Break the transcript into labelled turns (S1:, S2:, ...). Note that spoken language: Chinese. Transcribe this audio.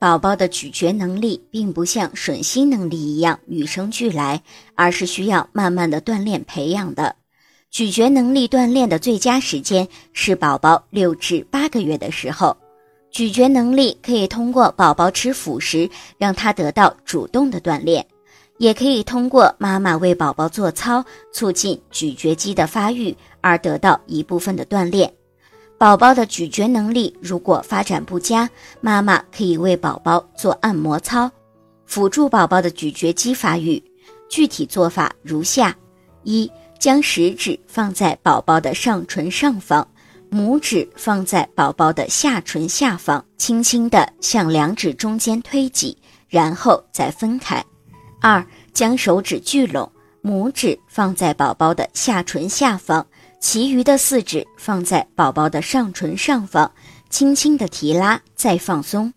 S1: 宝宝的咀嚼能力并不像吮吸能力一样与生俱来，而是需要慢慢的锻炼培养的。咀嚼能力锻炼的最佳时间是宝宝六至八个月的时候。咀嚼能力可以通过宝宝吃辅食让他得到主动的锻炼，也可以通过妈妈为宝宝做操，促进咀嚼肌的发育而得到一部分的锻炼。宝宝的咀嚼能力如果发展不佳，妈妈可以为宝宝做按摩操，辅助宝宝的咀嚼肌发育。具体做法如下：一、将食指放在宝宝的上唇上方，拇指放在宝宝的下唇下方，轻轻地向两指中间推挤，然后再分开。二、将手指聚拢，拇指放在宝宝的下唇下方。其余的四指放在宝宝的上唇上方，轻轻的提拉，再放松。